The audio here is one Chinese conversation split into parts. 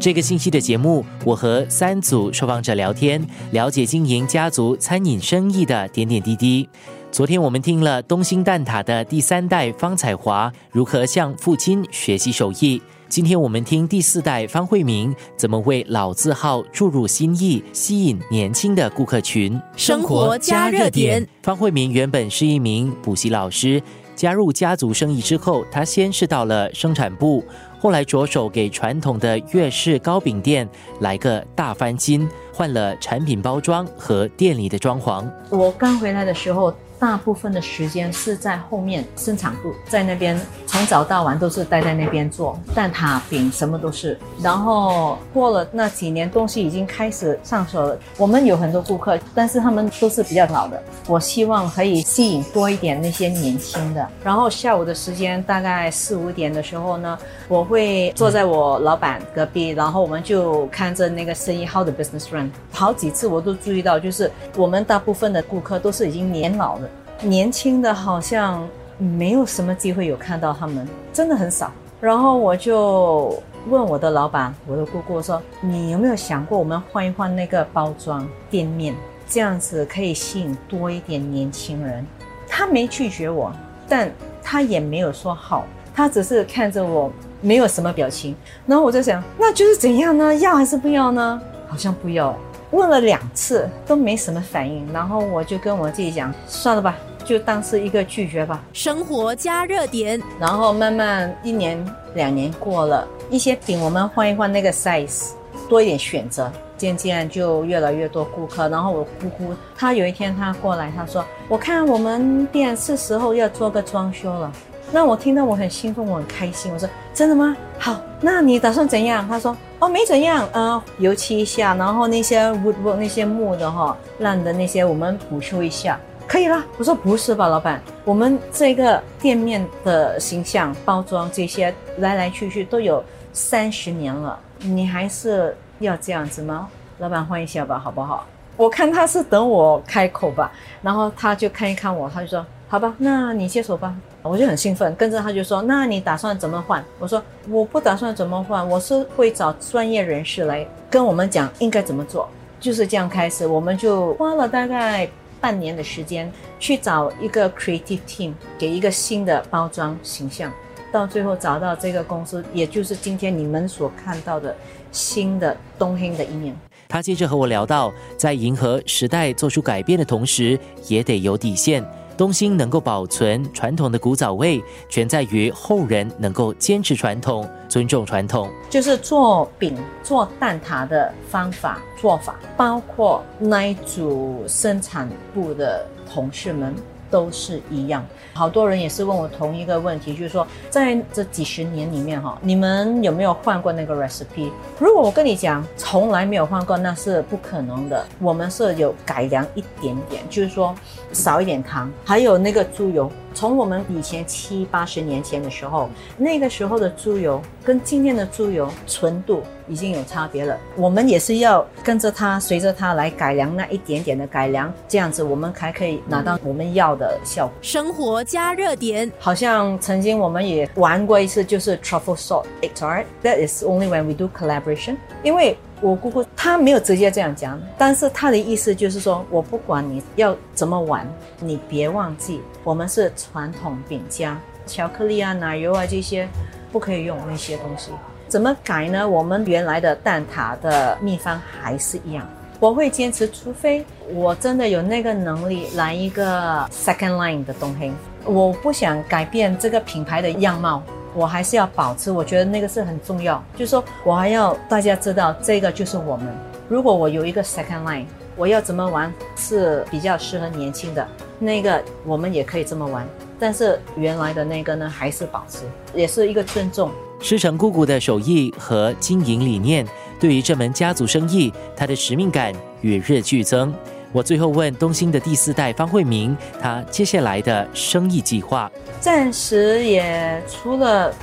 这个星期的节目，我和三组受访者聊天，了解经营家族餐饮生意的点点滴滴。昨天我们听了东兴蛋挞的第三代方彩华如何向父亲学习手艺，今天我们听第四代方慧明怎么为老字号注入新意，吸引年轻的顾客群。生活加热点，方慧明原本是一名补习老师，加入家族生意之后，他先是到了生产部，后来着手给传统的粤式糕饼店来个大翻新，换了产品包装和店里的装潢。我刚回来的时候。大部分的时间是在后面生产部，在那边从早到晚都是待在那边做蛋挞饼，什么都是。然后过了那几年，东西已经开始上手了。我们有很多顾客，但是他们都是比较老的。我希望可以吸引多一点那些年轻的。然后下午的时间大概四五点的时候呢，我会坐在我老板隔壁，然后我们就看着那个生意 how the business run。好几次我都注意到，就是我们大部分的顾客都是已经年老的。年轻的好像没有什么机会有看到他们，真的很少。然后我就问我的老板，我的姑姑说：“你有没有想过，我们换一换那个包装店面，这样子可以吸引多一点年轻人？”他没拒绝我，但他也没有说好，他只是看着我，没有什么表情。然后我就想，那就是怎样呢？要还是不要呢？好像不要。问了两次都没什么反应，然后我就跟我自己讲，算了吧。就当是一个拒绝吧。生活加热点，然后慢慢一年两年过了，一些饼我们换一换那个 size，多一点选择，渐渐就越来越多顾客。然后我姑姑她有一天她过来，她说：“我看我们店是时候要做个装修了。”那我听到我很兴奋，我很开心。我说：“真的吗？好，那你打算怎样？”她说：“哦，没怎样，呃，油漆一下，然后那些 woodwork 那些木的哈烂的那些我们补修一下。”可以了，我说不是吧，老板，我们这个店面的形象、包装这些来来去去都有三十年了，你还是要这样子吗？老板换一下吧，好不好？我看他是等我开口吧，然后他就看一看我，他就说好吧，那你接手吧。我就很兴奋，跟着他就说，那你打算怎么换？我说我不打算怎么换，我是会找专业人士来跟我们讲应该怎么做，就是这样开始，我们就花了大概。半年的时间去找一个 creative team，给一个新的包装形象，到最后找到这个公司，也就是今天你们所看到的新的东兴的一面。他接着和我聊到，在迎合时代做出改变的同时，也得有底线。东兴能够保存传统的古早味，全在于后人能够坚持传统、尊重传统。就是做饼、做蛋挞的方法做法，包括那一组生产部的同事们。都是一样，好多人也是问我同一个问题，就是说，在这几十年里面哈，你们有没有换过那个 recipe？如果我跟你讲从来没有换过，那是不可能的。我们是有改良一点点，就是说少一点糖，还有那个猪油。从我们以前七八十年前的时候，那个时候的猪油跟今天的猪油纯度已经有差别了。我们也是要跟着它，随着它来改良那一点点的改良，这样子我们才可以拿到我们要的效果。生活加热点，好像曾经我们也玩过一次，就是 truffle salt tart。That is only when we do collaboration，因为。我姑姑她没有直接这样讲，但是她的意思就是说，我不管你要怎么玩，你别忘记我们是传统饼家，巧克力啊、奶油啊这些不可以用那些东西。怎么改呢？我们原来的蛋挞的秘方还是一样，我会坚持，除非我真的有那个能力来一个 second line 的东西，我不想改变这个品牌的样貌。我还是要保持，我觉得那个是很重要。就是说我还要大家知道，这个就是我们。如果我有一个 second line，我要怎么玩是比较适合年轻的，那个我们也可以这么玩。但是原来的那个呢，还是保持，也是一个尊重。师承姑姑的手艺和经营理念，对于这门家族生意，他的使命感与日俱增。我最后问东兴的第四代方慧明，他接下来的生意计划。暂时也除了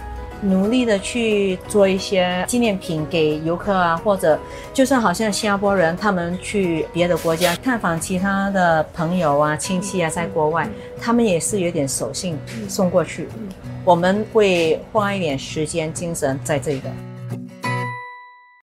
努力的去做一些纪念品给游客啊，或者就算好像新加坡人他们去别的国家探访其他的朋友啊、亲戚啊，在国外，他们也是有点手信送过去。我们会花一点时间、精神在这个。